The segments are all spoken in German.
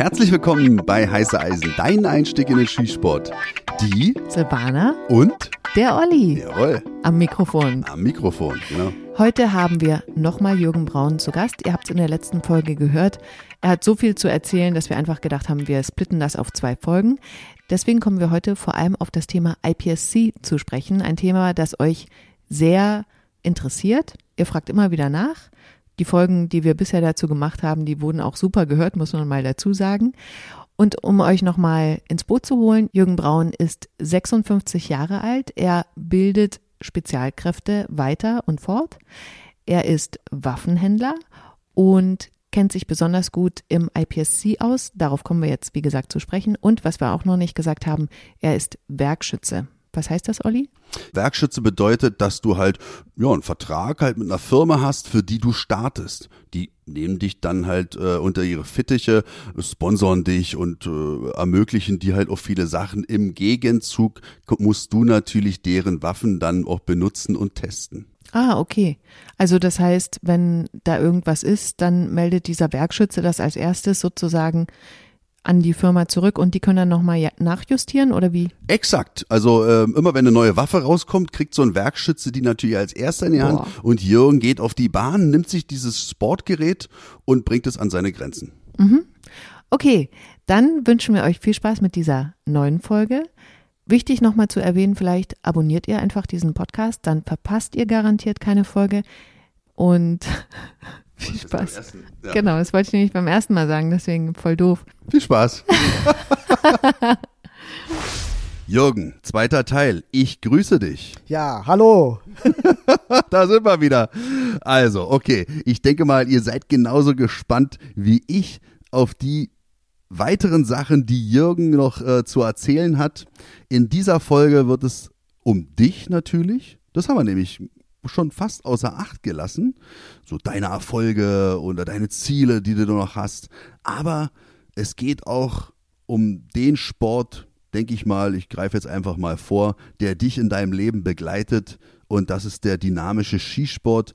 Herzlich willkommen bei Heiße Eisen, dein Einstieg in den Skisport. Die Silvana und der Olli jawohl, am Mikrofon. am Mikrofon, genau. Heute haben wir nochmal Jürgen Braun zu Gast. Ihr habt es in der letzten Folge gehört. Er hat so viel zu erzählen, dass wir einfach gedacht haben, wir splitten das auf zwei Folgen. Deswegen kommen wir heute vor allem auf das Thema IPSC zu sprechen. Ein Thema, das euch sehr interessiert. Ihr fragt immer wieder nach. Die Folgen, die wir bisher dazu gemacht haben, die wurden auch super gehört, muss man mal dazu sagen. Und um euch nochmal ins Boot zu holen, Jürgen Braun ist 56 Jahre alt. Er bildet Spezialkräfte weiter und fort. Er ist Waffenhändler und kennt sich besonders gut im IPSC aus. Darauf kommen wir jetzt, wie gesagt, zu sprechen. Und was wir auch noch nicht gesagt haben, er ist Werkschütze. Was heißt das, Olli? Werkschütze bedeutet, dass du halt ja einen Vertrag halt mit einer Firma hast, für die du startest. Die nehmen dich dann halt äh, unter ihre Fittiche, sponsern dich und äh, ermöglichen dir halt auch viele Sachen. Im Gegenzug musst du natürlich deren Waffen dann auch benutzen und testen. Ah, okay. Also das heißt, wenn da irgendwas ist, dann meldet dieser Werkschütze das als erstes sozusagen an die Firma zurück und die können dann nochmal nachjustieren oder wie? Exakt. Also ähm, immer wenn eine neue Waffe rauskommt, kriegt so ein Werkschütze die natürlich als erster in die Hand Boah. und Jürgen geht auf die Bahn, nimmt sich dieses Sportgerät und bringt es an seine Grenzen. Okay, dann wünschen wir euch viel Spaß mit dieser neuen Folge. Wichtig nochmal zu erwähnen, vielleicht abonniert ihr einfach diesen Podcast, dann verpasst ihr garantiert keine Folge und viel Spaß. Ja. Genau, das wollte ich nämlich beim ersten Mal sagen, deswegen voll doof. Viel Spaß. Jürgen, zweiter Teil. Ich grüße dich. Ja, hallo. Da sind wir wieder. Also, okay. Ich denke mal, ihr seid genauso gespannt wie ich auf die weiteren Sachen, die Jürgen noch äh, zu erzählen hat. In dieser Folge wird es um dich natürlich. Das haben wir nämlich schon fast außer Acht gelassen. So deine Erfolge oder deine Ziele, die du noch hast. Aber es geht auch um den Sport, denke ich mal, ich greife jetzt einfach mal vor, der dich in deinem Leben begleitet. Und das ist der dynamische Skisport,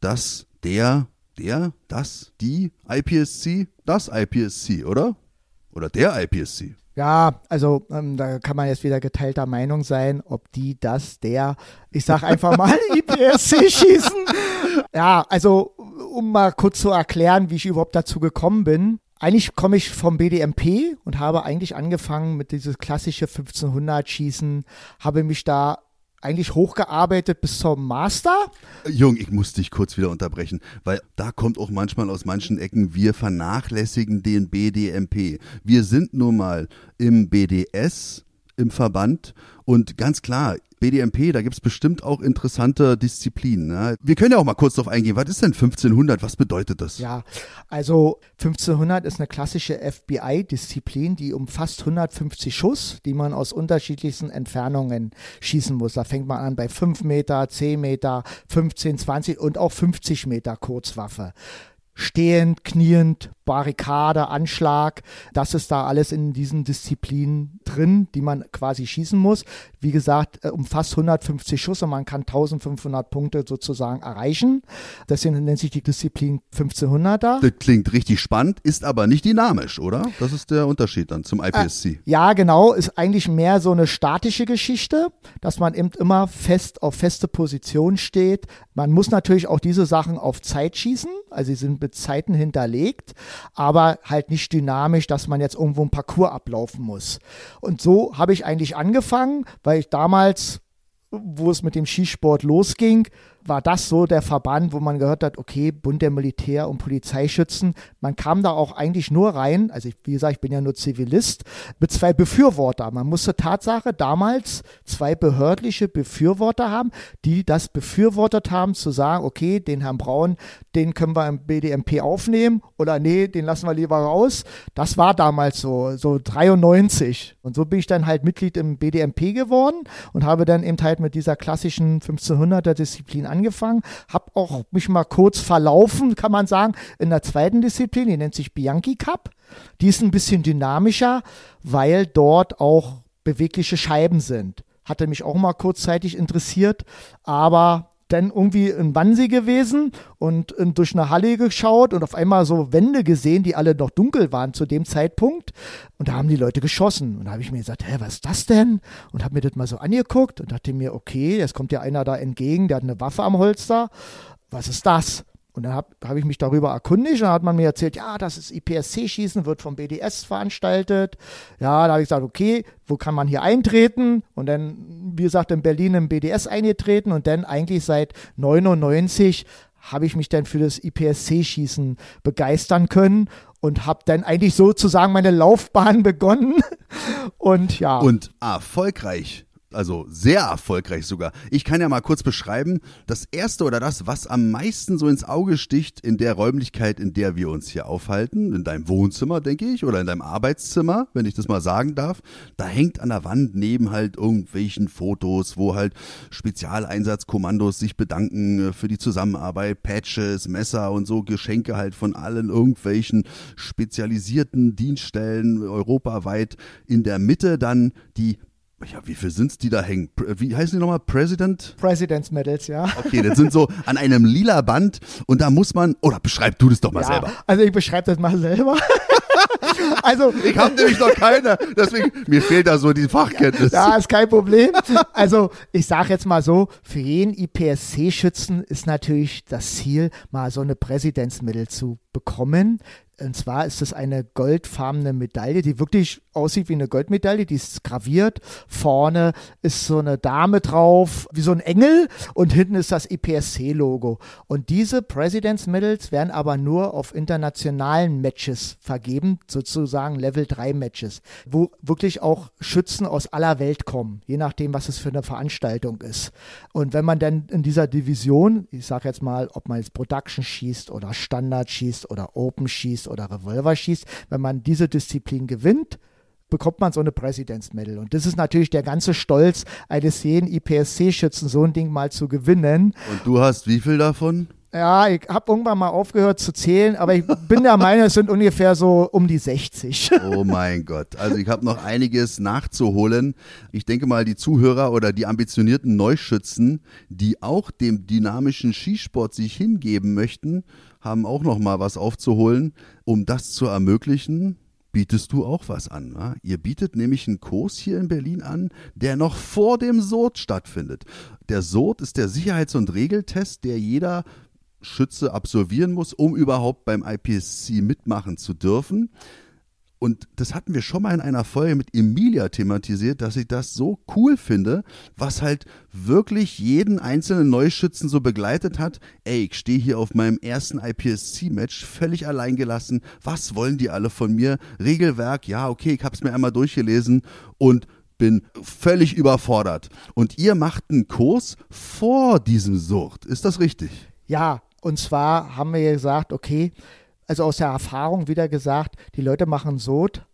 das, der, der, das, die IPSC, das IPSC, oder? Oder der IPSC. Ja, also ähm, da kann man jetzt wieder geteilter Meinung sein, ob die, das, der, ich sag einfach mal IPSC schießen. Ja, also um mal kurz zu erklären, wie ich überhaupt dazu gekommen bin. Eigentlich komme ich vom BDMP und habe eigentlich angefangen mit dieses klassische 1500 Schießen, habe mich da eigentlich hochgearbeitet bis zum Master. Jung, ich muss dich kurz wieder unterbrechen, weil da kommt auch manchmal aus manchen Ecken, wir vernachlässigen den BDMP. Wir sind nun mal im BDS, im Verband und ganz klar, BDMP, da gibt's bestimmt auch interessante Disziplinen. Ne? Wir können ja auch mal kurz drauf eingehen, was ist denn 1500, was bedeutet das? Ja, also 1500 ist eine klassische FBI-Disziplin, die umfasst 150 Schuss, die man aus unterschiedlichsten Entfernungen schießen muss. Da fängt man an bei 5 Meter, 10 Meter, 15, 20 und auch 50 Meter Kurzwaffe. Stehend, kniend, Barrikade, Anschlag, das ist da alles in diesen Disziplinen drin, die man quasi schießen muss. Wie gesagt, äh, umfasst 150 Schuss und man kann 1500 Punkte sozusagen erreichen. Deswegen nennt sich die Disziplin 1500er. Das klingt richtig spannend, ist aber nicht dynamisch, oder? Das ist der Unterschied dann zum IPSC. Ja, genau, ist eigentlich mehr so eine statische Geschichte, dass man eben immer fest auf feste Position steht. Man muss natürlich auch diese Sachen auf Zeit schießen, also sie sind mit Zeiten hinterlegt, aber halt nicht dynamisch, dass man jetzt irgendwo ein Parcours ablaufen muss. Und so habe ich eigentlich angefangen, weil ich damals wo es mit dem Skisport losging, war das so der Verband, wo man gehört hat, okay, Bund der Militär- und Polizeischützen. Man kam da auch eigentlich nur rein, also ich, wie gesagt, ich bin ja nur Zivilist, mit zwei Befürworter. Man musste Tatsache damals zwei behördliche Befürworter haben, die das befürwortet haben, zu sagen, okay, den Herrn Braun, den können wir im BDMP aufnehmen oder nee, den lassen wir lieber raus. Das war damals so, so 93. Und so bin ich dann halt Mitglied im BDMP geworden und habe dann eben halt mit dieser klassischen 1500er Disziplin angefangen, habe auch mich mal kurz verlaufen, kann man sagen, in der zweiten Disziplin, die nennt sich Bianchi Cup. Die ist ein bisschen dynamischer, weil dort auch bewegliche Scheiben sind. Hatte mich auch mal kurzzeitig interessiert, aber dann irgendwie in Wannsee gewesen und durch eine Halle geschaut und auf einmal so Wände gesehen, die alle noch dunkel waren zu dem Zeitpunkt. Und da haben die Leute geschossen. Und da habe ich mir gesagt, hä, was ist das denn? Und habe mir das mal so angeguckt und dachte mir, okay, jetzt kommt ja einer da entgegen, der hat eine Waffe am Holster. Was ist das? Und dann habe hab ich mich darüber erkundigt und dann hat man mir erzählt, ja, das ist IPSC-Schießen, wird vom BDS veranstaltet. Ja, da habe ich gesagt, okay, wo kann man hier eintreten? Und dann, wie gesagt, in Berlin im BDS eingetreten und dann eigentlich seit 99 habe ich mich dann für das IPSC-Schießen begeistern können und habe dann eigentlich sozusagen meine Laufbahn begonnen. Und ja. Und erfolgreich also sehr erfolgreich sogar. Ich kann ja mal kurz beschreiben, das erste oder das, was am meisten so ins Auge sticht in der Räumlichkeit, in der wir uns hier aufhalten, in deinem Wohnzimmer, denke ich, oder in deinem Arbeitszimmer, wenn ich das mal sagen darf, da hängt an der Wand neben halt irgendwelchen Fotos, wo halt Spezialeinsatzkommandos sich bedanken äh, für die Zusammenarbeit, Patches, Messer und so Geschenke halt von allen irgendwelchen spezialisierten Dienststellen europaweit. In der Mitte dann die ja, wie viel sind es, die da hängen? Wie heißen die nochmal? President? President's Medals, ja. Okay, das sind so an einem lila Band und da muss man, oder beschreib du das doch mal ja, selber. Also ich beschreibe das mal selber. also ich habe nämlich noch keine, deswegen mir fehlt da so die Fachkenntnis. Ja, ist kein Problem. Also ich sage jetzt mal so, für jeden IPSC-Schützen ist natürlich das Ziel, mal so eine Präsidentsmittel zu bekommen. Und zwar ist es eine goldfarbene Medaille, die wirklich aussieht wie eine Goldmedaille, die ist graviert. Vorne ist so eine Dame drauf, wie so ein Engel und hinten ist das IPSC-Logo. Und diese President's Medals werden aber nur auf internationalen Matches vergeben, sozusagen Level 3 Matches, wo wirklich auch Schützen aus aller Welt kommen, je nachdem, was es für eine Veranstaltung ist. Und wenn man dann in dieser Division, ich sage jetzt mal, ob man jetzt Production schießt oder Standard schießt oder Open schießt oder Revolver schießt, wenn man diese Disziplin gewinnt, bekommt man so eine Medal. Und das ist natürlich der ganze Stolz eines jeden IPSC-Schützen, so ein Ding mal zu gewinnen. Und du hast wie viel davon? Ja, ich habe irgendwann mal aufgehört zu zählen, aber ich bin der Meinung, es sind ungefähr so um die 60. Oh mein Gott. Also ich habe noch einiges nachzuholen. Ich denke mal, die Zuhörer oder die ambitionierten Neuschützen, die auch dem dynamischen Skisport sich hingeben möchten, haben auch noch mal was aufzuholen, um das zu ermöglichen bietest du auch was an. Wa? Ihr bietet nämlich einen Kurs hier in Berlin an, der noch vor dem SOT stattfindet. Der SOT ist der Sicherheits- und Regeltest, der jeder Schütze absolvieren muss, um überhaupt beim IPSC mitmachen zu dürfen. Und das hatten wir schon mal in einer Folge mit Emilia thematisiert, dass ich das so cool finde, was halt wirklich jeden einzelnen Neuschützen so begleitet hat. Ey, ich stehe hier auf meinem ersten IPSC-Match, völlig alleingelassen. Was wollen die alle von mir? Regelwerk, ja, okay, ich habe es mir einmal durchgelesen und bin völlig überfordert. Und ihr macht einen Kurs vor diesem Sucht. Ist das richtig? Ja, und zwar haben wir gesagt, okay, also aus der Erfahrung wieder gesagt, die Leute machen Sod,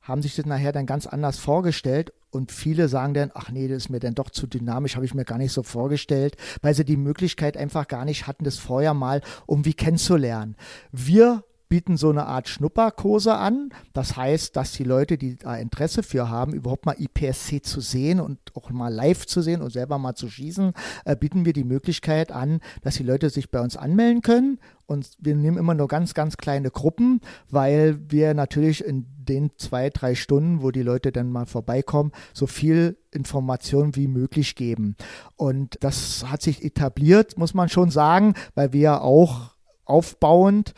haben sich das nachher dann ganz anders vorgestellt und viele sagen dann, ach nee, das ist mir dann doch zu dynamisch, habe ich mir gar nicht so vorgestellt, weil sie die Möglichkeit einfach gar nicht hatten, das vorher mal irgendwie kennenzulernen. Wir bieten so eine Art Schnupperkurse an. Das heißt, dass die Leute, die da Interesse für haben, überhaupt mal IPSC zu sehen und auch mal live zu sehen und selber mal zu schießen, äh, bieten wir die Möglichkeit an, dass die Leute sich bei uns anmelden können. Und wir nehmen immer nur ganz, ganz kleine Gruppen, weil wir natürlich in den zwei, drei Stunden, wo die Leute dann mal vorbeikommen, so viel Information wie möglich geben. Und das hat sich etabliert, muss man schon sagen, weil wir auch aufbauend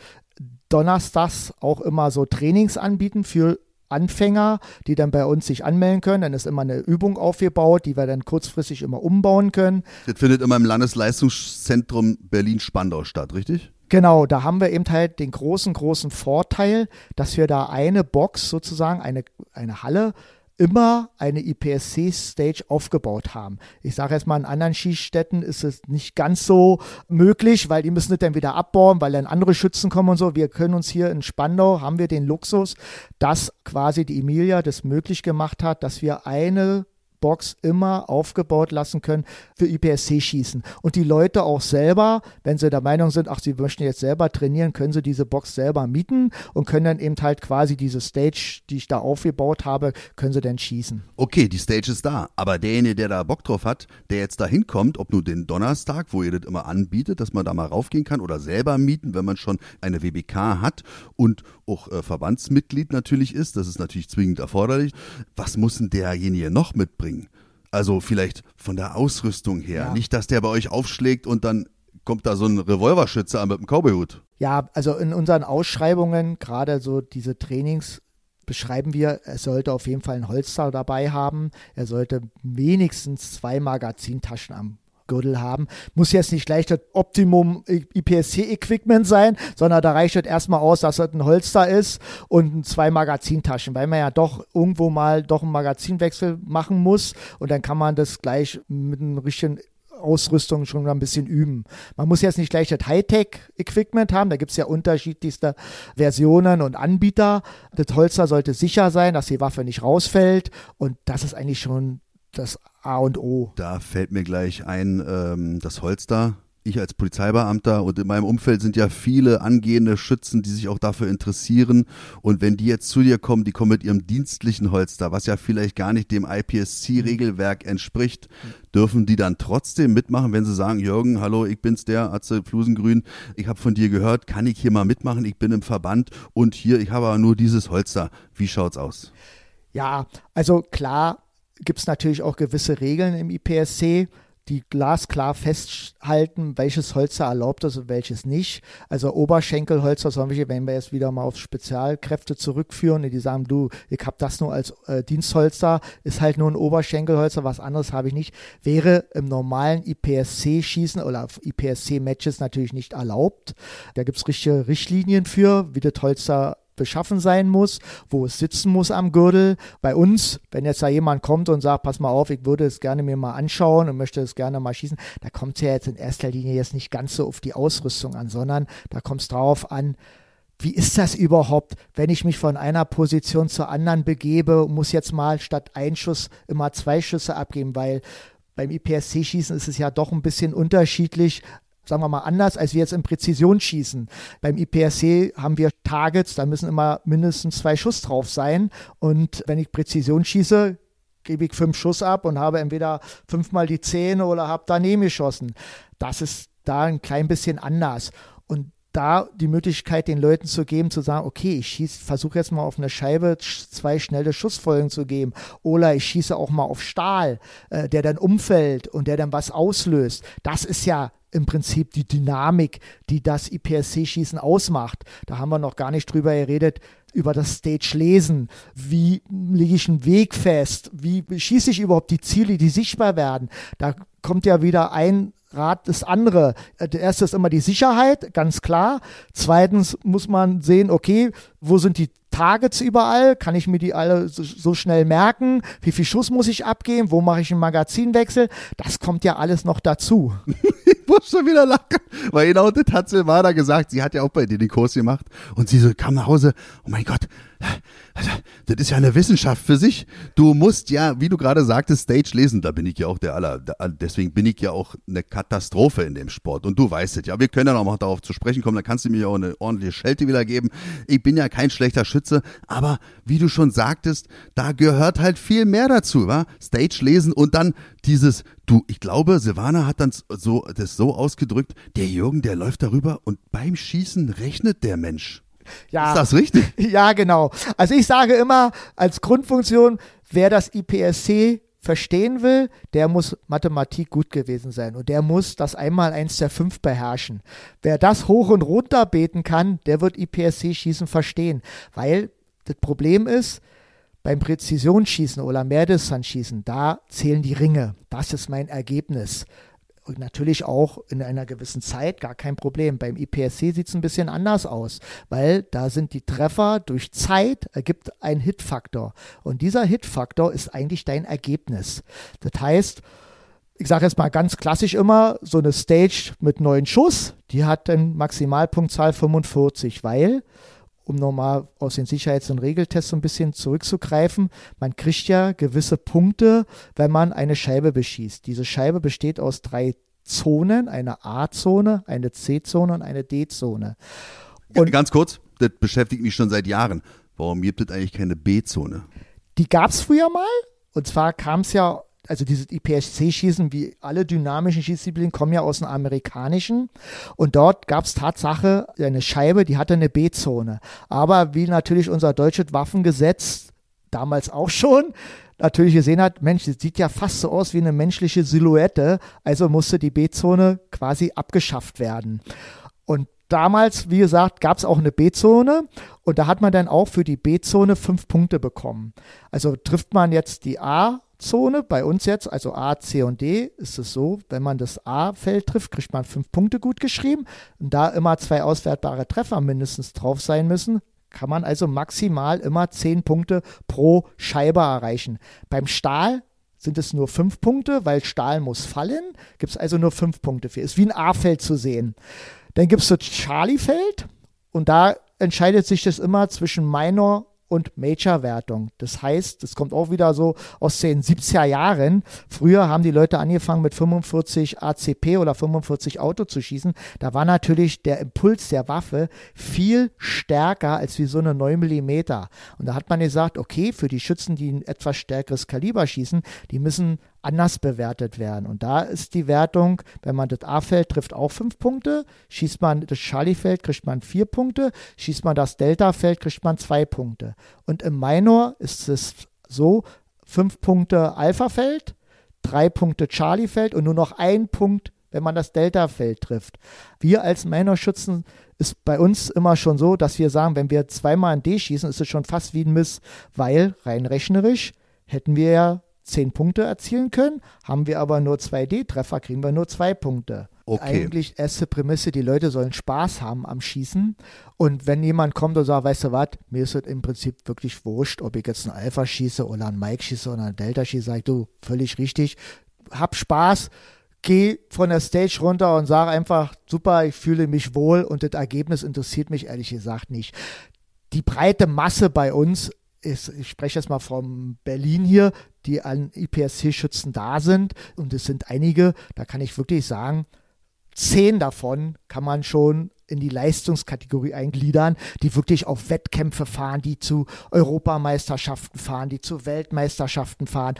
donnerstags auch immer so Trainings anbieten für Anfänger, die dann bei uns sich anmelden können. Dann ist immer eine Übung aufgebaut, die wir dann kurzfristig immer umbauen können. Das findet immer im Landesleistungszentrum Berlin-Spandau statt, richtig? Genau, da haben wir eben halt den großen, großen Vorteil, dass wir da eine Box sozusagen, eine, eine Halle immer eine IPSC-Stage aufgebaut haben. Ich sage jetzt mal, in anderen Skistätten ist es nicht ganz so möglich, weil die müssen es dann wieder abbauen, weil dann andere Schützen kommen und so. Wir können uns hier in Spandau, haben wir den Luxus, dass quasi die Emilia das möglich gemacht hat, dass wir eine Box immer aufgebaut lassen können für IPSC-Schießen. Und die Leute auch selber, wenn sie der Meinung sind, ach, sie möchten jetzt selber trainieren, können sie diese Box selber mieten und können dann eben halt quasi diese Stage, die ich da aufgebaut habe, können sie dann schießen. Okay, die Stage ist da, aber derjenige, der da Bock drauf hat, der jetzt da hinkommt, ob nur den Donnerstag, wo ihr das immer anbietet, dass man da mal raufgehen kann oder selber mieten, wenn man schon eine WBK hat und auch äh, Verbandsmitglied natürlich ist, das ist natürlich zwingend erforderlich. Was muss denn derjenige noch mitbringen? Also vielleicht von der Ausrüstung her. Ja. Nicht, dass der bei euch aufschlägt und dann kommt da so ein Revolverschütze an mit einem Cowboyhut. Ja, also in unseren Ausschreibungen, gerade so diese Trainings, beschreiben wir, er sollte auf jeden Fall ein Holster dabei haben. Er sollte wenigstens zwei Magazintaschen am Gürtel haben. Muss jetzt nicht gleich das Optimum IPSC-Equipment sein, sondern da reicht es erstmal aus, dass es ein Holster ist und zwei Magazintaschen, weil man ja doch irgendwo mal doch einen Magazinwechsel machen muss und dann kann man das gleich mit einem richtigen Ausrüstung schon ein bisschen üben. Man muss jetzt nicht gleich das Hightech-Equipment haben, da gibt es ja unterschiedlichste Versionen und Anbieter. Das Holster sollte sicher sein, dass die Waffe nicht rausfällt und das ist eigentlich schon das A und O. Da fällt mir gleich ein, ähm, das Holster. Ich als Polizeibeamter und in meinem Umfeld sind ja viele angehende Schützen, die sich auch dafür interessieren. Und wenn die jetzt zu dir kommen, die kommen mit ihrem dienstlichen Holster, was ja vielleicht gar nicht dem IPSC-Regelwerk entspricht, dürfen die dann trotzdem mitmachen, wenn sie sagen, Jürgen, hallo, ich bin's der, Atze Flusengrün, ich habe von dir gehört, kann ich hier mal mitmachen, ich bin im Verband und hier, ich habe aber nur dieses Holster. Wie schaut's aus? Ja, also klar, gibt es natürlich auch gewisse Regeln im IPSC, die glasklar festhalten, welches Holster erlaubt ist und welches nicht. Also Oberschenkelholzer, wenn wir jetzt wieder mal auf Spezialkräfte zurückführen, die sagen, du, ich habe das nur als äh, Dienstholster, ist halt nur ein Oberschenkelholzer, was anderes habe ich nicht, wäre im normalen IPSC-Schießen oder IPSC-Matches natürlich nicht erlaubt. Da gibt es richtige Richtlinien für, wie das Holster beschaffen sein muss, wo es sitzen muss am Gürtel. Bei uns, wenn jetzt da jemand kommt und sagt, pass mal auf, ich würde es gerne mir mal anschauen und möchte es gerne mal schießen, da kommt es ja jetzt in erster Linie jetzt nicht ganz so auf die Ausrüstung an, sondern da kommt es darauf an, wie ist das überhaupt, wenn ich mich von einer Position zur anderen begebe, muss jetzt mal statt ein Schuss immer zwei Schüsse abgeben, weil beim IPSC-Schießen ist es ja doch ein bisschen unterschiedlich, sagen wir mal, anders, als wir jetzt im Präzisionsschießen. Beim IPSC haben wir Targets, da müssen immer mindestens zwei Schuss drauf sein. Und wenn ich Präzision schieße, gebe ich fünf Schuss ab und habe entweder fünfmal die Zähne oder habe daneben geschossen. Das ist da ein klein bisschen anders. Und da die Möglichkeit den Leuten zu geben, zu sagen, okay, ich versuche jetzt mal auf eine Scheibe zwei schnelle Schussfolgen zu geben oder ich schieße auch mal auf Stahl, äh, der dann umfällt und der dann was auslöst. Das ist ja im Prinzip die Dynamik, die das IPSC-Schießen ausmacht. Da haben wir noch gar nicht drüber geredet, über das Stage-Lesen. Wie lege ich einen Weg fest? Wie schieße ich überhaupt die Ziele, die sichtbar werden? Da kommt ja wieder ein Rad das andere. Äh, der erste ist immer die Sicherheit, ganz klar. Zweitens muss man sehen, okay, wo sind die Targets überall? Kann ich mir die alle so, so, schnell merken? Wie viel Schuss muss ich abgeben? Wo mache ich einen Magazinwechsel? Das kommt ja alles noch dazu. ich muss schon wieder lachen, weil genau das hat Silvana gesagt. Sie hat ja auch bei dir den Kurs gemacht und sie so kam nach Hause. Oh mein Gott, das ist ja eine Wissenschaft für sich. Du musst ja, wie du gerade sagtest, Stage lesen. Da bin ich ja auch der aller. Deswegen bin ich ja auch eine Katastrophe in dem Sport. Und du weißt es ja. Wir können ja noch mal darauf zu sprechen kommen. Da kannst du mir ja auch eine ordentliche Schelte wieder geben. Ich bin ja kein schlechter Schütze. Aber wie du schon sagtest, da gehört halt viel mehr dazu, wa? Stage lesen und dann dieses, du, ich glaube, Silvana hat dann so, das so ausgedrückt, der Jürgen, der läuft darüber und beim Schießen rechnet der Mensch. Ja. Ist das richtig? Ja, genau. Also ich sage immer als Grundfunktion, wer das IPSC verstehen will, der muss Mathematik gut gewesen sein und der muss das einmal eins der fünf beherrschen. Wer das hoch und runter beten kann, der wird IPSC-Schießen verstehen, weil das Problem ist, beim Präzisionsschießen oder Mehrdistanzschießen, da zählen die Ringe. Das ist mein Ergebnis. Und natürlich auch in einer gewissen Zeit, gar kein Problem. Beim IPSC sieht es ein bisschen anders aus, weil da sind die Treffer durch Zeit ergibt ein Hitfaktor. Und dieser Hitfaktor ist eigentlich dein Ergebnis. Das heißt, ich sage jetzt mal ganz klassisch immer, so eine Stage mit neun Schuss, die hat dann Maximalpunktzahl 45, weil um nochmal aus den Sicherheits- und Regeltests so ein bisschen zurückzugreifen, man kriegt ja gewisse Punkte, wenn man eine Scheibe beschießt. Diese Scheibe besteht aus drei Zonen, eine A-Zone, eine C-Zone und eine D-Zone. Und ganz kurz, das beschäftigt mich schon seit Jahren. Warum gibt es eigentlich keine B-Zone? Die gab es früher mal. Und zwar kam es ja, also dieses IPSC-Schießen, wie alle dynamischen Schießdisziplinen, kommen ja aus dem amerikanischen. Und dort gab es Tatsache eine Scheibe, die hatte eine B-Zone. Aber wie natürlich unser deutsches Waffengesetz damals auch schon natürlich gesehen hat, Mensch, das sieht ja fast so aus wie eine menschliche Silhouette, also musste die B-Zone quasi abgeschafft werden. Und damals, wie gesagt, gab es auch eine B-Zone und da hat man dann auch für die B-Zone fünf Punkte bekommen. Also trifft man jetzt die A-Zone, bei uns jetzt, also A, C und D, ist es so, wenn man das A-Feld trifft, kriegt man fünf Punkte gut geschrieben. Und da immer zwei auswertbare Treffer mindestens drauf sein müssen, kann man also maximal immer zehn Punkte pro Scheibe erreichen. Beim Stahl sind es nur fünf Punkte, weil Stahl muss fallen. Gibt es also nur fünf Punkte für. Ist wie ein A-Feld zu sehen. Dann gibt es das Charlie-Feld und da entscheidet sich das immer zwischen Minor und Major-Wertung. Das heißt, das kommt auch wieder so aus den 70er Jahren. Früher haben die Leute angefangen mit 45 ACP oder 45 Auto zu schießen. Da war natürlich der Impuls der Waffe viel stärker als wie so eine 9 mm. Und da hat man gesagt, okay, für die Schützen, die ein etwas stärkeres Kaliber schießen, die müssen anders bewertet werden. Und da ist die Wertung, wenn man das A-Feld trifft, auch fünf Punkte. Schießt man das Charlie-Feld, kriegt man vier Punkte. Schießt man das Delta-Feld, kriegt man zwei Punkte. Und im Minor ist es so, fünf Punkte Alpha-Feld, drei Punkte Charlie-Feld und nur noch ein Punkt, wenn man das Delta-Feld trifft. Wir als Minor-Schützen ist bei uns immer schon so, dass wir sagen, wenn wir zweimal ein D schießen, ist es schon fast wie ein Miss, weil rein rechnerisch hätten wir ja zehn Punkte erzielen können. Haben wir aber nur zwei D-Treffer, kriegen wir nur zwei Punkte. Okay. Eigentlich erste Prämisse, die Leute sollen Spaß haben am Schießen. Und wenn jemand kommt und sagt, weißt du was, mir ist es im Prinzip wirklich wurscht, ob ich jetzt einen Alpha schieße oder einen Mike schieße oder einen Delta schieße, sag ich, du, völlig richtig, hab Spaß, geh von der Stage runter und sag einfach, super, ich fühle mich wohl und das Ergebnis interessiert mich ehrlich gesagt nicht. Die breite Masse bei uns ist, ich spreche jetzt mal von Berlin hier, die an IPSC-Schützen da sind. Und es sind einige, da kann ich wirklich sagen, zehn davon kann man schon in die Leistungskategorie eingliedern, die wirklich auf Wettkämpfe fahren, die zu Europameisterschaften fahren, die zu Weltmeisterschaften fahren.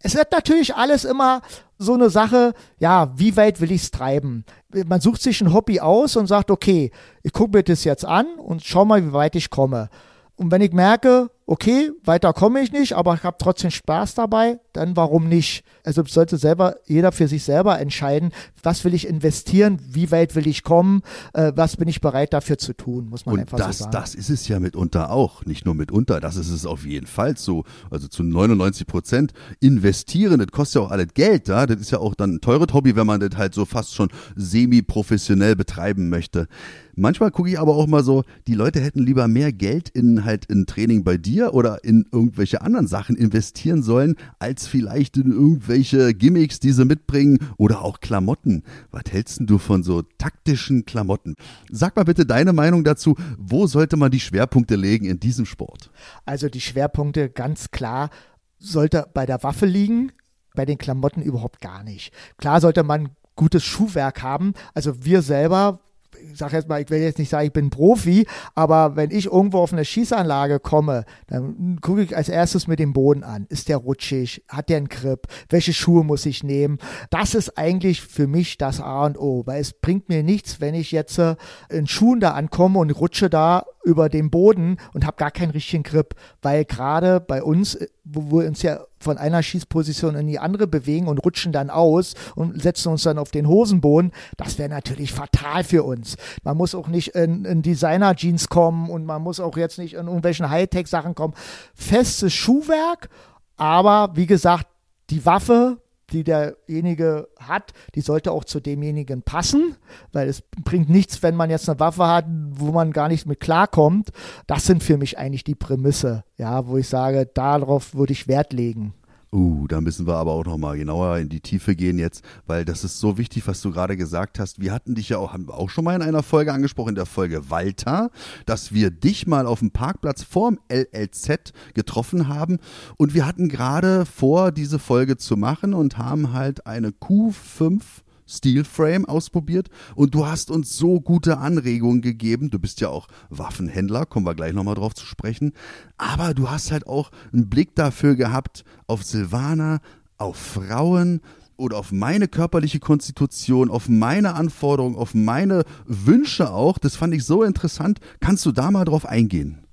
Es wird natürlich alles immer so eine Sache, ja, wie weit will ich es treiben? Man sucht sich ein Hobby aus und sagt, okay, ich gucke mir das jetzt an und schau mal, wie weit ich komme. Und wenn ich merke, okay, weiter komme ich nicht, aber ich habe trotzdem Spaß dabei, dann warum nicht? Also sollte selber jeder für sich selber entscheiden, was will ich investieren, wie weit will ich kommen, äh, was bin ich bereit dafür zu tun, muss man Und einfach das, so sagen. das ist es ja mitunter auch, nicht nur mitunter, das ist es auf jeden Fall so. Also zu 99 Prozent investieren, das kostet ja auch alles Geld, ja? das ist ja auch dann ein teures Hobby, wenn man das halt so fast schon semi-professionell betreiben möchte. Manchmal gucke ich aber auch mal so, die Leute hätten lieber mehr Geld in halt in Training bei dir oder in irgendwelche anderen Sachen investieren sollen, als vielleicht in irgendwelche Gimmicks, die sie mitbringen oder auch Klamotten. Was hältst du von so taktischen Klamotten? Sag mal bitte deine Meinung dazu. Wo sollte man die Schwerpunkte legen in diesem Sport? Also die Schwerpunkte ganz klar sollte bei der Waffe liegen, bei den Klamotten überhaupt gar nicht. Klar sollte man gutes Schuhwerk haben. Also wir selber ich sage jetzt mal, ich will jetzt nicht sagen, ich bin Profi, aber wenn ich irgendwo auf eine Schießanlage komme, dann gucke ich als erstes mit dem Boden an. Ist der rutschig? Hat der einen Grip? Welche Schuhe muss ich nehmen? Das ist eigentlich für mich das A und O, weil es bringt mir nichts, wenn ich jetzt äh, in Schuhen da ankomme und rutsche da über den Boden und habe gar keinen richtigen Grip, weil gerade bei uns, äh, wo wir uns ja von einer Schießposition in die andere bewegen und rutschen dann aus und setzen uns dann auf den Hosenboden, das wäre natürlich fatal für uns. Man muss auch nicht in, in Designer-Jeans kommen und man muss auch jetzt nicht in irgendwelchen Hightech-Sachen kommen. Festes Schuhwerk, aber wie gesagt, die Waffe die derjenige hat, die sollte auch zu demjenigen passen, weil es bringt nichts, wenn man jetzt eine Waffe hat, wo man gar nicht mit klarkommt. Das sind für mich eigentlich die Prämisse, ja, wo ich sage, darauf würde ich Wert legen. Uh, da müssen wir aber auch noch mal genauer in die Tiefe gehen jetzt, weil das ist so wichtig, was du gerade gesagt hast. Wir hatten dich ja auch, haben wir auch schon mal in einer Folge angesprochen, in der Folge Walter, dass wir dich mal auf dem Parkplatz vorm LLZ getroffen haben und wir hatten gerade vor, diese Folge zu machen und haben halt eine Q5 Steel Frame ausprobiert und du hast uns so gute Anregungen gegeben. Du bist ja auch Waffenhändler, kommen wir gleich nochmal drauf zu sprechen. Aber du hast halt auch einen Blick dafür gehabt auf Silvana, auf Frauen oder auf meine körperliche Konstitution, auf meine Anforderungen, auf meine Wünsche auch. Das fand ich so interessant. Kannst du da mal drauf eingehen?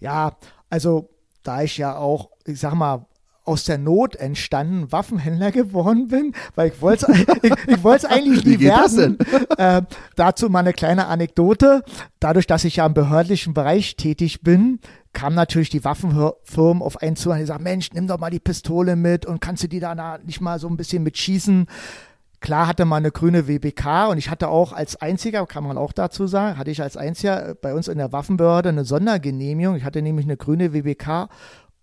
Ja, also da ich ja auch, ich sag mal, aus der Not entstanden Waffenhändler geworden bin, weil ich wollte ich, ich wollte es eigentlich nie werden. Äh, dazu mal eine kleine Anekdote. Dadurch, dass ich ja im behördlichen Bereich tätig bin, kam natürlich die Waffenfirmen auf einen zu und die sagen, Mensch, nimm doch mal die Pistole mit und kannst du die da nicht mal so ein bisschen mitschießen. Klar hatte man eine grüne WBK und ich hatte auch als einziger, kann man auch dazu sagen, hatte ich als einziger bei uns in der Waffenbehörde eine Sondergenehmigung. Ich hatte nämlich eine grüne WBK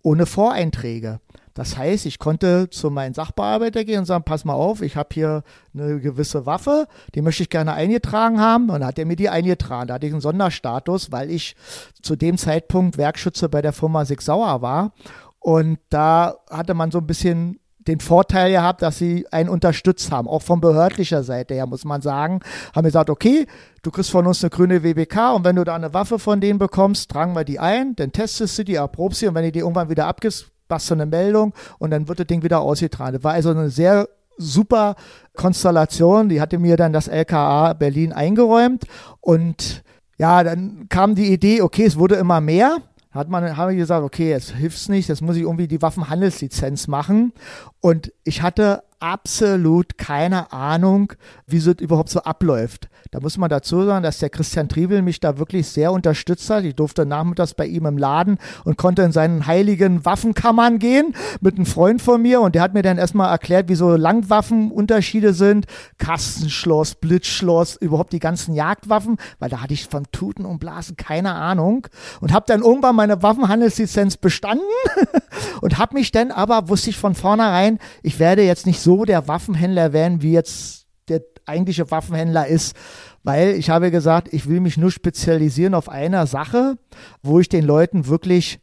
ohne Voreinträge. Das heißt, ich konnte zu meinem Sachbearbeiter gehen und sagen, pass mal auf, ich habe hier eine gewisse Waffe, die möchte ich gerne eingetragen haben. Und dann hat er mir die eingetragen. Da hatte ich einen Sonderstatus, weil ich zu dem Zeitpunkt Werkschütze bei der Firma Sig Sauer war. Und da hatte man so ein bisschen den Vorteil gehabt, dass sie einen unterstützt haben, auch von behördlicher Seite her, muss man sagen. Haben gesagt, okay, du kriegst von uns eine grüne WBK und wenn du da eine Waffe von denen bekommst, tragen wir die ein, dann testest du die, erprobst sie und wenn du die irgendwann wieder abgibst, machst du eine Meldung und dann wird das Ding wieder ausgetragen. Das war also eine sehr super Konstellation. Die hatte mir dann das LKA Berlin eingeräumt und ja, dann kam die Idee, okay, es wurde immer mehr. Hat man, habe ich gesagt, okay, es hilft nicht, jetzt muss ich irgendwie die Waffenhandelslizenz machen. Und ich hatte absolut keine Ahnung, wie es überhaupt so abläuft. Da muss man dazu sagen, dass der Christian Triebel mich da wirklich sehr unterstützt hat. Ich durfte nachmittags bei ihm im Laden und konnte in seinen heiligen Waffenkammern gehen mit einem Freund von mir und der hat mir dann erstmal erklärt, wie so Langwaffenunterschiede sind. Kastenschloss, Blitzschloss, überhaupt die ganzen Jagdwaffen, weil da hatte ich von Tuten und Blasen keine Ahnung und habe dann irgendwann meine Waffenhandelslizenz bestanden und habe mich dann aber, wusste ich von vornherein, ich werde jetzt nicht so der Waffenhändler werden, wie jetzt der eigentliche Waffenhändler ist, weil ich habe gesagt, ich will mich nur spezialisieren auf einer Sache, wo ich den Leuten wirklich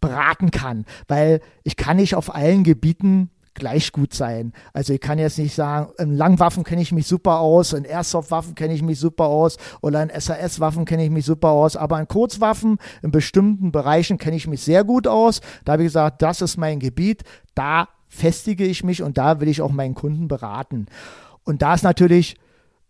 beraten kann, weil ich kann nicht auf allen Gebieten gleich gut sein. Also ich kann jetzt nicht sagen, in Langwaffen kenne ich mich super aus, in Airsoft-Waffen kenne ich mich super aus oder in SAS-Waffen kenne ich mich super aus, aber in Kurzwaffen in bestimmten Bereichen kenne ich mich sehr gut aus. Da habe ich gesagt, das ist mein Gebiet, da festige ich mich und da will ich auch meinen Kunden beraten. Und da ist natürlich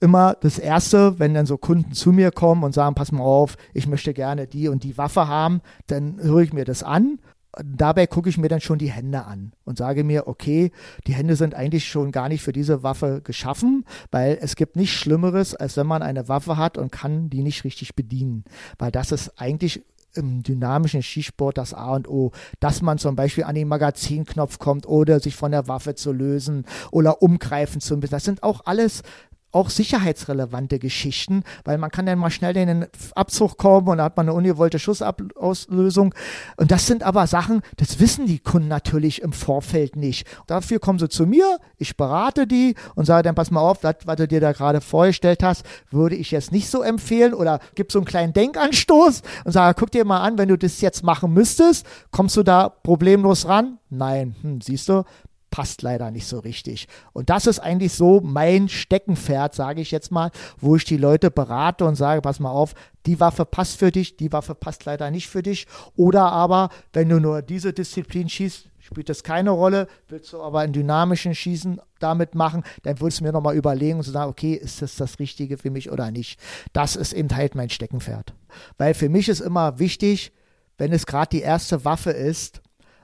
immer das Erste, wenn dann so Kunden zu mir kommen und sagen, pass mal auf, ich möchte gerne die und die Waffe haben, dann höre ich mir das an. Dabei gucke ich mir dann schon die Hände an und sage mir, okay, die Hände sind eigentlich schon gar nicht für diese Waffe geschaffen, weil es gibt nichts Schlimmeres, als wenn man eine Waffe hat und kann die nicht richtig bedienen. Weil das ist eigentlich im dynamischen Skisport das A und O, dass man zum Beispiel an den Magazinknopf kommt oder sich von der Waffe zu lösen oder umgreifen zu müssen. Das sind auch alles auch sicherheitsrelevante Geschichten, weil man kann dann mal schnell in den Abzug kommen und da hat man eine ungewollte Schussauslösung. Und das sind aber Sachen, das wissen die Kunden natürlich im Vorfeld nicht. Dafür kommen sie zu mir, ich berate die und sage dann, pass mal auf, das, was du dir da gerade vorgestellt hast, würde ich jetzt nicht so empfehlen oder gib so einen kleinen Denkanstoß und sage, guck dir mal an, wenn du das jetzt machen müsstest, kommst du da problemlos ran? Nein, hm, siehst du, passt leider nicht so richtig. Und das ist eigentlich so mein Steckenpferd, sage ich jetzt mal, wo ich die Leute berate und sage, pass mal auf, die Waffe passt für dich, die Waffe passt leider nicht für dich. Oder aber, wenn du nur diese Disziplin schießt, spielt das keine Rolle. Willst du aber einen dynamischen Schießen damit machen, dann würdest du mir nochmal überlegen und sagen, okay, ist das das Richtige für mich oder nicht. Das ist eben halt mein Steckenpferd. Weil für mich ist immer wichtig, wenn es gerade die erste Waffe ist,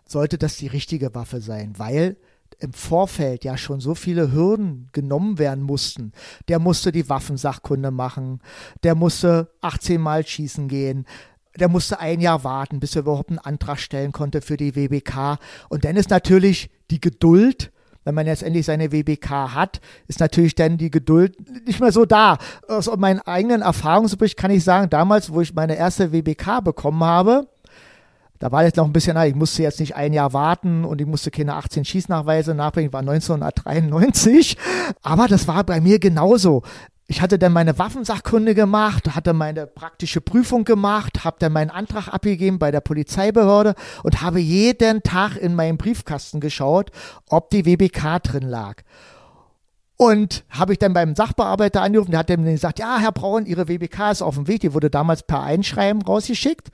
sollte das die richtige Waffe sein, weil im Vorfeld ja schon so viele Hürden genommen werden mussten. Der musste die Waffensachkunde machen, der musste 18 Mal schießen gehen, der musste ein Jahr warten, bis er überhaupt einen Antrag stellen konnte für die WBK. Und dann ist natürlich die Geduld, wenn man jetzt endlich seine WBK hat, ist natürlich dann die Geduld nicht mehr so da. Aus meinem eigenen Erfahrungsbericht kann ich sagen, damals, wo ich meine erste WBK bekommen habe, Da war jetzt noch ein bisschen, ich musste jetzt nicht ein Jahr warten und ich musste keine 18 Schießnachweise nachbringen, war 1993. Aber das war bei mir genauso. Ich hatte dann meine Waffensachkunde gemacht, hatte meine praktische Prüfung gemacht, habe dann meinen Antrag abgegeben bei der Polizeibehörde und habe jeden Tag in meinen Briefkasten geschaut, ob die WBK drin lag. Und habe ich dann beim Sachbearbeiter angerufen, der hat dann gesagt, ja, Herr Braun, Ihre WBK ist auf dem Weg, die wurde damals per Einschreiben rausgeschickt.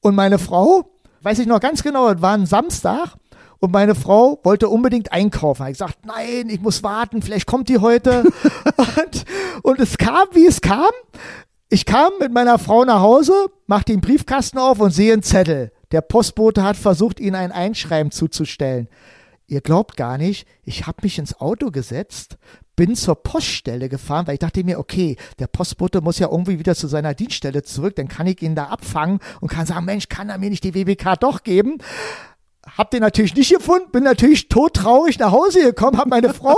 Und meine Frau, weiß ich noch ganz genau, es war ein Samstag, und meine Frau wollte unbedingt einkaufen. Ich gesagt, nein, ich muss warten, vielleicht kommt die heute. und, und es kam, wie es kam. Ich kam mit meiner Frau nach Hause, mach den Briefkasten auf und sehe einen Zettel. Der Postbote hat versucht, ihnen ein Einschreiben zuzustellen. Ihr glaubt gar nicht, ich habe mich ins Auto gesetzt, bin zur Poststelle gefahren, weil ich dachte mir, okay, der Postbote muss ja irgendwie wieder zu seiner Dienststelle zurück, dann kann ich ihn da abfangen und kann sagen, Mensch, kann er mir nicht die WBK doch geben? hab den natürlich nicht gefunden, bin natürlich todtraurig nach Hause gekommen, habe meine Frau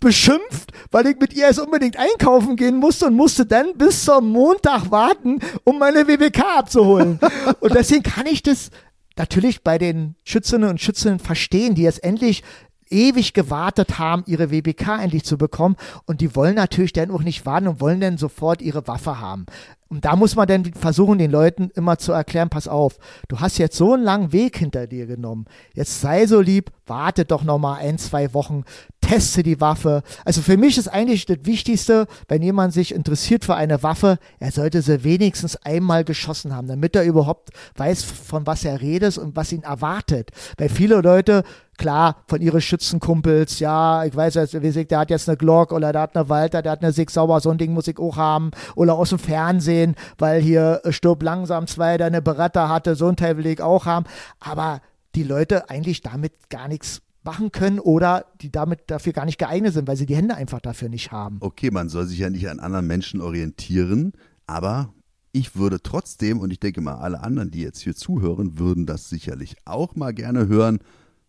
beschimpft, weil ich mit ihr erst unbedingt einkaufen gehen musste und musste dann bis zum Montag warten, um meine WBK abzuholen. Und deswegen kann ich das natürlich bei den Schützinnen und Schützen verstehen, die jetzt endlich ewig gewartet haben, ihre WBK endlich zu bekommen. Und die wollen natürlich dann auch nicht warten und wollen dann sofort ihre Waffe haben. Und da muss man dann versuchen, den Leuten immer zu erklären, pass auf, du hast jetzt so einen langen Weg hinter dir genommen. Jetzt sei so lieb, warte doch noch mal ein, zwei Wochen, teste die Waffe. Also für mich ist eigentlich das Wichtigste, wenn jemand sich interessiert für eine Waffe, er sollte sie wenigstens einmal geschossen haben, damit er überhaupt weiß, von was er redet und was ihn erwartet. Weil viele Leute klar, von ihren Schützenkumpels, ja, ich weiß wie der hat jetzt eine Glock oder der hat eine Walter, der hat eine Sig Sauber, so ein Ding muss ich auch haben. Oder aus dem Fernsehen, weil hier äh, Stirb langsam zwei, der eine Beretta hatte, so ein Teil will ich auch haben. Aber die Leute eigentlich damit gar nichts machen können oder die damit dafür gar nicht geeignet sind, weil sie die Hände einfach dafür nicht haben. Okay, man soll sich ja nicht an anderen Menschen orientieren, aber ich würde trotzdem, und ich denke mal, alle anderen, die jetzt hier zuhören, würden das sicherlich auch mal gerne hören,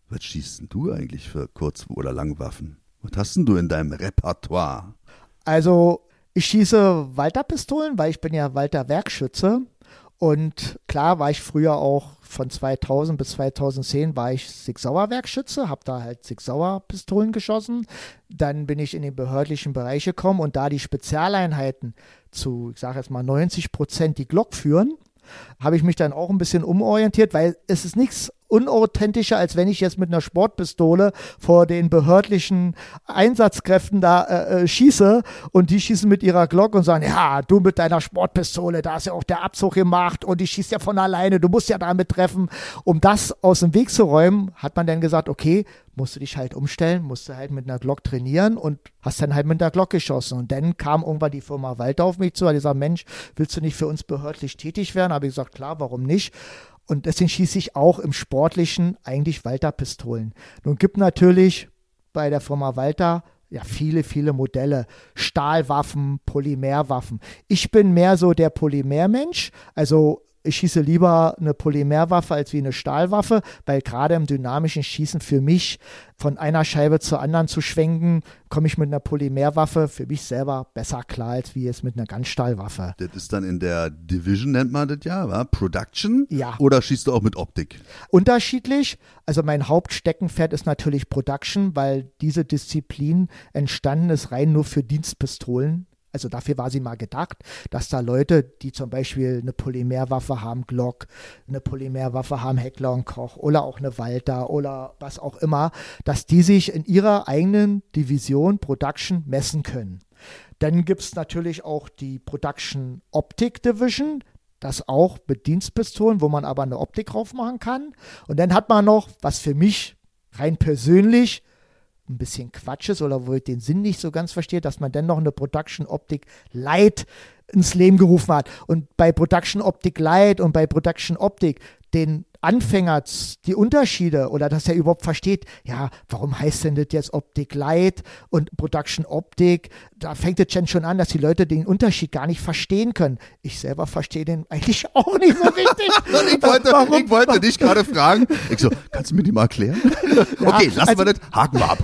was schießt denn du eigentlich für Kurz- oder Langwaffen? Was hast denn du in deinem Repertoire? Also, ich schieße Walter-Pistolen, weil ich bin ja Walter-Werkschütze. Und klar war ich früher auch von 2000 bis 2010 war ich Sig Sauer Werkschütze, habe da halt Sig Sauer Pistolen geschossen. Dann bin ich in den behördlichen Bereich gekommen und da die Spezialeinheiten zu, ich sage jetzt mal 90 Prozent die Glock führen, habe ich mich dann auch ein bisschen umorientiert, weil es ist nichts unauthentischer, als wenn ich jetzt mit einer Sportpistole vor den behördlichen Einsatzkräften da äh, äh, schieße und die schießen mit ihrer Glock und sagen, ja, du mit deiner Sportpistole, da ist ja auch der Abzug gemacht und die schießt ja von alleine, du musst ja damit treffen. Um das aus dem Weg zu räumen, hat man dann gesagt, okay, musst du dich halt umstellen, musst du halt mit einer Glock trainieren und hast dann halt mit einer Glock geschossen. Und dann kam irgendwann die Firma Walter auf mich zu, hat gesagt, Mensch, willst du nicht für uns behördlich tätig werden? Habe ich gesagt, klar, warum nicht? Und deswegen schieße ich auch im Sportlichen eigentlich Walter-Pistolen. Nun gibt natürlich bei der Firma Walter ja viele, viele Modelle. Stahlwaffen, Polymerwaffen. Ich bin mehr so der Polymermensch. Also ich schieße lieber eine Polymerwaffe als wie eine Stahlwaffe, weil gerade im dynamischen Schießen für mich von einer Scheibe zur anderen zu schwenken, komme ich mit einer Polymerwaffe für mich selber besser klar als wie jetzt mit einer Ganzstahlwaffe. Das ist dann in der Division, nennt man das ja, wa? Production? Ja. Oder schießt du auch mit Optik? Unterschiedlich. Also mein Hauptsteckenpferd ist natürlich Production, weil diese Disziplin entstanden ist rein nur für Dienstpistolen. Also dafür war sie mal gedacht, dass da Leute, die zum Beispiel eine Polymerwaffe haben, Glock, eine Polymerwaffe haben, Heckler und Koch oder auch eine Walter oder was auch immer, dass die sich in ihrer eigenen Division Production messen können. Dann gibt es natürlich auch die Production Optik Division, das auch mit Dienstpistolen, wo man aber eine Optik drauf machen kann. Und dann hat man noch, was für mich rein persönlich ein bisschen Quatsch ist oder wo ich den Sinn nicht so ganz verstehe, dass man dann noch eine Production Optik Light ins Leben gerufen hat. Und bei Production Optik Light und bei Production Optik den Anfänger die Unterschiede oder dass er überhaupt versteht, ja, warum heißt denn das jetzt Optik Light und Production Optik? Da fängt es schon an, dass die Leute den Unterschied gar nicht verstehen können. Ich selber verstehe den eigentlich auch nicht so richtig. ich wollte, ich wollte dich gerade fragen. Ich so, kannst du mir die mal erklären? okay, lassen also, wir das, haken wir ab.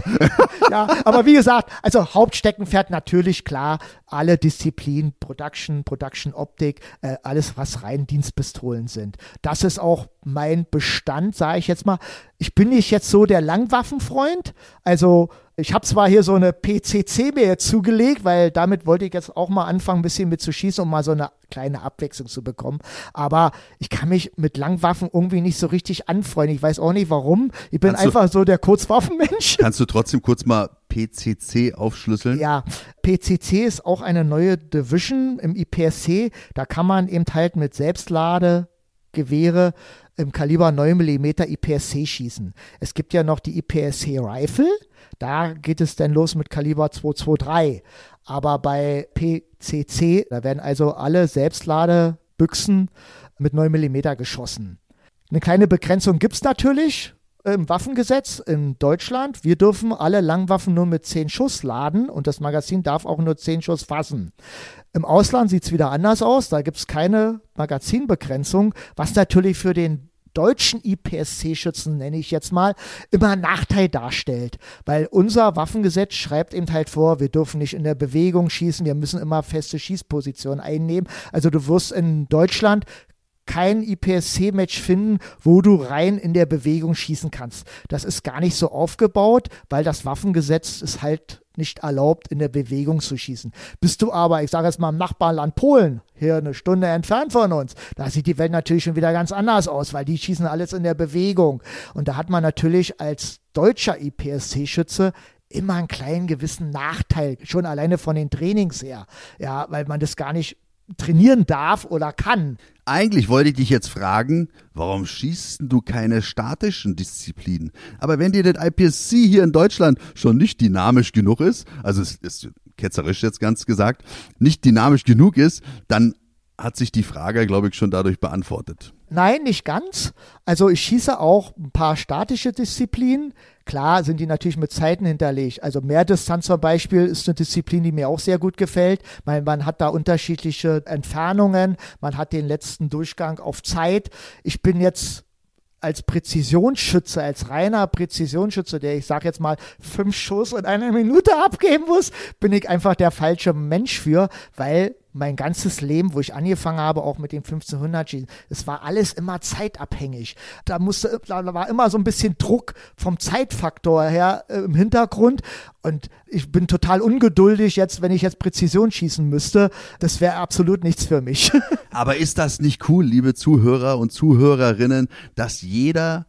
ja, aber wie gesagt, also Hauptsteckenpferd natürlich klar, alle Disziplinen, Production, Production Optik, äh, alles, was rein Dienstpistolen sind. Das ist auch mein Bestand, sage ich jetzt mal. Ich bin nicht jetzt so der Langwaffenfreund, also ich habe zwar hier so eine PCC mir jetzt zugelegt, weil damit wollte ich jetzt auch mal anfangen, ein bisschen mit zu schießen, um mal so eine kleine Abwechslung zu bekommen. Aber ich kann mich mit Langwaffen irgendwie nicht so richtig anfreunden. Ich weiß auch nicht warum. Ich bin kannst einfach du, so der Kurzwaffenmensch. Kannst du trotzdem kurz mal PCC aufschlüsseln? Ja, PCC ist auch eine neue Division im IPSC. Da kann man eben halt mit Selbstladegewehre im Kaliber 9 mm IPSC schießen. Es gibt ja noch die IPSC Rifle. Da geht es dann los mit Kaliber 223. Aber bei PCC, da werden also alle Selbstladebüchsen mit 9 mm geschossen. Eine kleine Begrenzung gibt es natürlich im Waffengesetz in Deutschland. Wir dürfen alle Langwaffen nur mit 10 Schuss laden und das Magazin darf auch nur 10 Schuss fassen. Im Ausland sieht es wieder anders aus. Da gibt es keine Magazinbegrenzung, was natürlich für den deutschen IPSC-Schützen, nenne ich jetzt mal, immer einen Nachteil darstellt. Weil unser Waffengesetz schreibt eben halt vor, wir dürfen nicht in der Bewegung schießen, wir müssen immer feste Schießpositionen einnehmen. Also du wirst in Deutschland kein IPSC-Match finden, wo du rein in der Bewegung schießen kannst. Das ist gar nicht so aufgebaut, weil das Waffengesetz ist halt nicht erlaubt, in der Bewegung zu schießen. Bist du aber, ich sage jetzt mal im Nachbarland Polen, hier eine Stunde entfernt von uns, da sieht die Welt natürlich schon wieder ganz anders aus, weil die schießen alles in der Bewegung. Und da hat man natürlich als deutscher IPSC-Schütze immer einen kleinen gewissen Nachteil, schon alleine von den Trainings her. Ja, weil man das gar nicht trainieren darf oder kann. Eigentlich wollte ich dich jetzt fragen, warum schießt du keine statischen Disziplinen? Aber wenn dir das IPSC hier in Deutschland schon nicht dynamisch genug ist, also es ist ketzerisch jetzt ganz gesagt, nicht dynamisch genug ist, dann hat sich die Frage, glaube ich, schon dadurch beantwortet. Nein, nicht ganz. Also ich schieße auch ein paar statische Disziplinen. Klar sind die natürlich mit Zeiten hinterlegt. Also Mehrdistanz zum Beispiel ist eine Disziplin, die mir auch sehr gut gefällt. Man, man hat da unterschiedliche Entfernungen, man hat den letzten Durchgang auf Zeit. Ich bin jetzt als Präzisionsschütze, als reiner Präzisionsschütze, der ich sage jetzt mal fünf Schuss in einer Minute abgeben muss, bin ich einfach der falsche Mensch für, weil mein ganzes Leben, wo ich angefangen habe, auch mit dem 1500 Schießen, es war alles immer zeitabhängig. Da musste, da war immer so ein bisschen Druck vom Zeitfaktor her äh, im Hintergrund. Und ich bin total ungeduldig jetzt, wenn ich jetzt Präzision schießen müsste. Das wäre absolut nichts für mich. Aber ist das nicht cool, liebe Zuhörer und Zuhörerinnen, dass jeder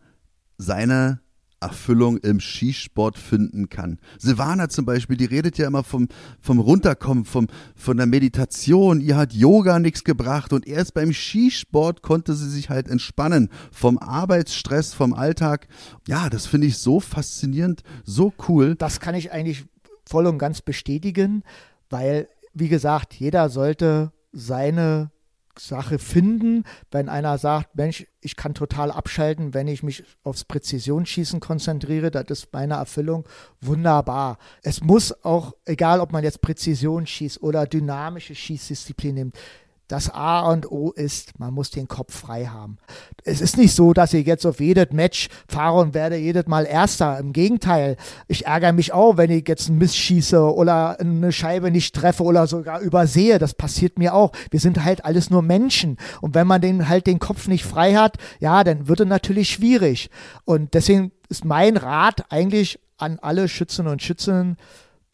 seine Erfüllung im Skisport finden kann. Silvana zum Beispiel, die redet ja immer vom, vom Runterkommen, vom, von der Meditation. Ihr hat Yoga nichts gebracht und erst beim Skisport konnte sie sich halt entspannen vom Arbeitsstress, vom Alltag. Ja, das finde ich so faszinierend, so cool. Das kann ich eigentlich voll und ganz bestätigen, weil, wie gesagt, jeder sollte seine Sache finden, wenn einer sagt, Mensch, ich kann total abschalten, wenn ich mich aufs Präzisionsschießen konzentriere, das ist meine Erfüllung, wunderbar. Es muss auch, egal ob man jetzt Präzision schießt oder dynamische Schießdisziplin nimmt, das A und O ist, man muss den Kopf frei haben. Es ist nicht so, dass ich jetzt auf jedes Match fahre und werde jedes Mal Erster. Im Gegenteil, ich ärgere mich auch, wenn ich jetzt einen Miss schieße oder eine Scheibe nicht treffe oder sogar übersehe. Das passiert mir auch. Wir sind halt alles nur Menschen. Und wenn man den halt den Kopf nicht frei hat, ja, dann wird es natürlich schwierig. Und deswegen ist mein Rat eigentlich an alle Schützen und Schützen,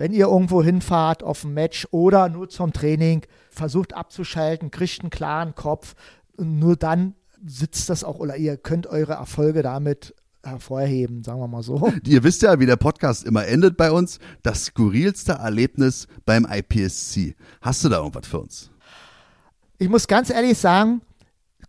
wenn ihr irgendwo hinfahrt auf ein Match oder nur zum Training, versucht abzuschalten, kriegt einen klaren Kopf. Nur dann sitzt das auch oder ihr könnt eure Erfolge damit hervorheben, sagen wir mal so. Ihr wisst ja, wie der Podcast immer endet bei uns. Das skurrilste Erlebnis beim IPSC. Hast du da irgendwas für uns? Ich muss ganz ehrlich sagen,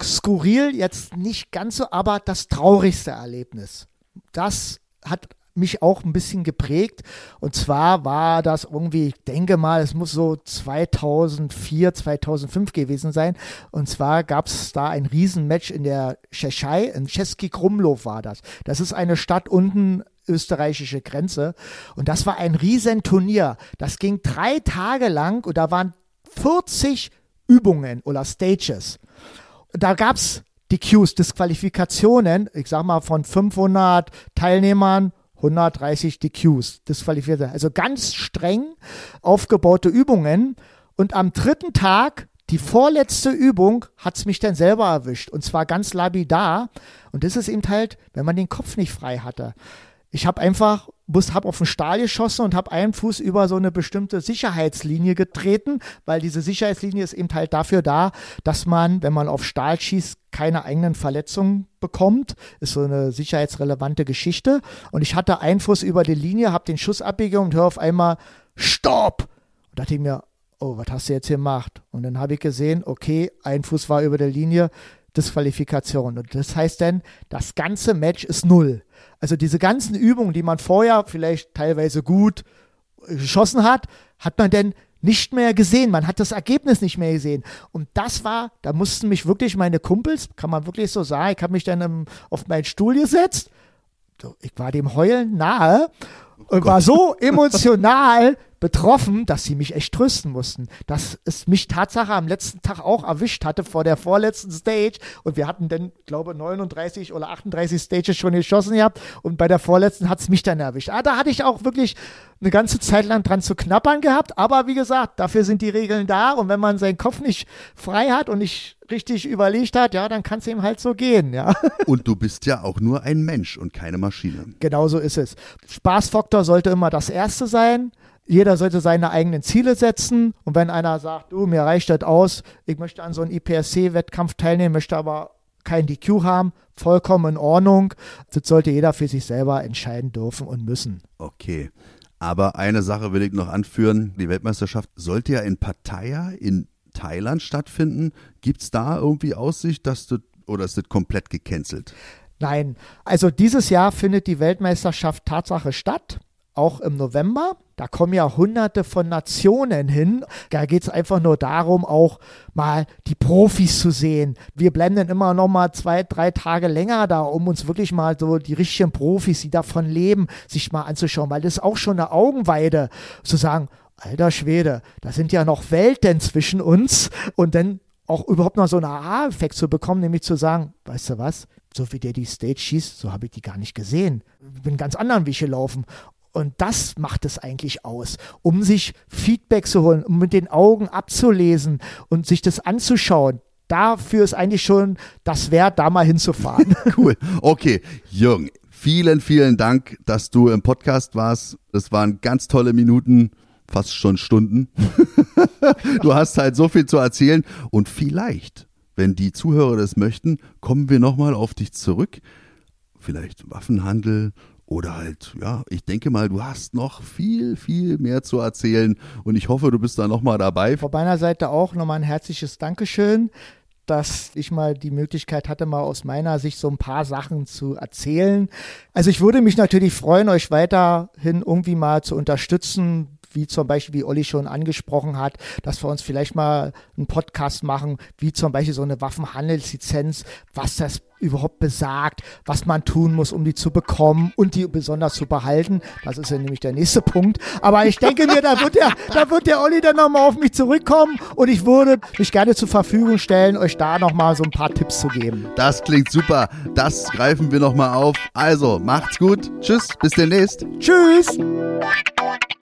skurril jetzt nicht ganz so, aber das traurigste Erlebnis. Das hat mich auch ein bisschen geprägt. Und zwar war das irgendwie, ich denke mal, es muss so 2004, 2005 gewesen sein. Und zwar gab es da ein Riesenmatch in der Tschechei, in Český Krumlov war das. Das ist eine Stadt unten österreichische Grenze. Und das war ein Riesenturnier. Das ging drei Tage lang und da waren 40 Übungen oder Stages. Da gab es DQs, Disqualifikationen, ich sag mal von 500 Teilnehmern 130 DQs disqualifiziert. Also ganz streng aufgebaute Übungen. Und am dritten Tag, die vorletzte Übung, hat es mich dann selber erwischt. Und zwar ganz labidar. Und das ist eben halt, wenn man den Kopf nicht frei hatte. Ich habe einfach, habe auf den Stahl geschossen und habe einen Fuß über so eine bestimmte Sicherheitslinie getreten, weil diese Sicherheitslinie ist eben halt dafür da, dass man, wenn man auf Stahl schießt, keine eigenen Verletzungen bekommt. Ist so eine sicherheitsrelevante Geschichte. Und ich hatte einen Fuß über die Linie, habe den Schuss abgegeben und höre auf einmal Stopp! Und dachte ich mir, oh, was hast du jetzt hier gemacht? Und dann habe ich gesehen, okay, ein Fuß war über der Linie, Disqualifikation. Und das heißt dann, das ganze Match ist null. Also diese ganzen Übungen, die man vorher vielleicht teilweise gut geschossen hat, hat man denn nicht mehr gesehen. Man hat das Ergebnis nicht mehr gesehen. Und das war, da mussten mich wirklich meine Kumpels, kann man wirklich so sagen, ich habe mich dann im, auf meinen Stuhl gesetzt. Ich war dem Heulen nahe und war so emotional, betroffen, dass sie mich echt trösten mussten. Dass es mich Tatsache am letzten Tag auch erwischt hatte vor der vorletzten Stage. Und wir hatten dann, glaube 39 oder 38 Stages schon geschossen gehabt. Und bei der vorletzten hat es mich dann erwischt. Ah, da hatte ich auch wirklich eine ganze Zeit lang dran zu knappern gehabt. Aber wie gesagt, dafür sind die Regeln da. Und wenn man seinen Kopf nicht frei hat und nicht richtig überlegt hat, ja, dann kann es ihm halt so gehen, ja. Und du bist ja auch nur ein Mensch und keine Maschine. Genau so ist es. Spaßfaktor sollte immer das Erste sein jeder sollte seine eigenen Ziele setzen. Und wenn einer sagt, du, mir reicht das aus, ich möchte an so einem IPSC-Wettkampf teilnehmen, möchte aber kein DQ haben, vollkommen in Ordnung. Das sollte jeder für sich selber entscheiden dürfen und müssen. Okay. Aber eine Sache will ich noch anführen. Die Weltmeisterschaft sollte ja in Pattaya in Thailand stattfinden. Gibt es da irgendwie Aussicht, dass du oder ist das komplett gecancelt? Nein, also dieses Jahr findet die Weltmeisterschaft Tatsache statt auch im November. Da kommen ja hunderte von Nationen hin. Da geht es einfach nur darum, auch mal die Profis zu sehen. Wir blenden immer noch mal zwei, drei Tage länger da, um uns wirklich mal so die richtigen Profis, die davon leben, sich mal anzuschauen, weil das ist auch schon eine Augenweide, zu sagen, alter Schwede, da sind ja noch Welten zwischen uns und dann auch überhaupt noch so einen Aha-Effekt zu bekommen, nämlich zu sagen, weißt du was, so wie der die Stage schießt, so habe ich die gar nicht gesehen. Ich bin ganz anderen Weg gelaufen. Und das macht es eigentlich aus, um sich Feedback zu holen, um mit den Augen abzulesen und sich das anzuschauen. Dafür ist eigentlich schon das wert, da mal hinzufahren. cool. Okay, Jürgen, vielen, vielen Dank, dass du im Podcast warst. Es waren ganz tolle Minuten, fast schon Stunden. du hast halt so viel zu erzählen und vielleicht, wenn die Zuhörer das möchten, kommen wir nochmal auf dich zurück. Vielleicht Waffenhandel, oder halt, ja, ich denke mal, du hast noch viel, viel mehr zu erzählen und ich hoffe, du bist da nochmal dabei. Von meiner Seite auch nochmal ein herzliches Dankeschön, dass ich mal die Möglichkeit hatte, mal aus meiner Sicht so ein paar Sachen zu erzählen. Also ich würde mich natürlich freuen, euch weiterhin irgendwie mal zu unterstützen, wie zum Beispiel, wie Olli schon angesprochen hat, dass wir uns vielleicht mal einen Podcast machen, wie zum Beispiel so eine Waffenhandelslizenz, was das überhaupt besagt, was man tun muss, um die zu bekommen und die besonders zu behalten. Das ist ja nämlich der nächste Punkt. Aber ich denke mir, da wird der, da wird der Olli dann nochmal auf mich zurückkommen und ich würde mich gerne zur Verfügung stellen, euch da nochmal so ein paar Tipps zu geben. Das klingt super. Das greifen wir nochmal auf. Also, macht's gut. Tschüss, bis demnächst. Tschüss.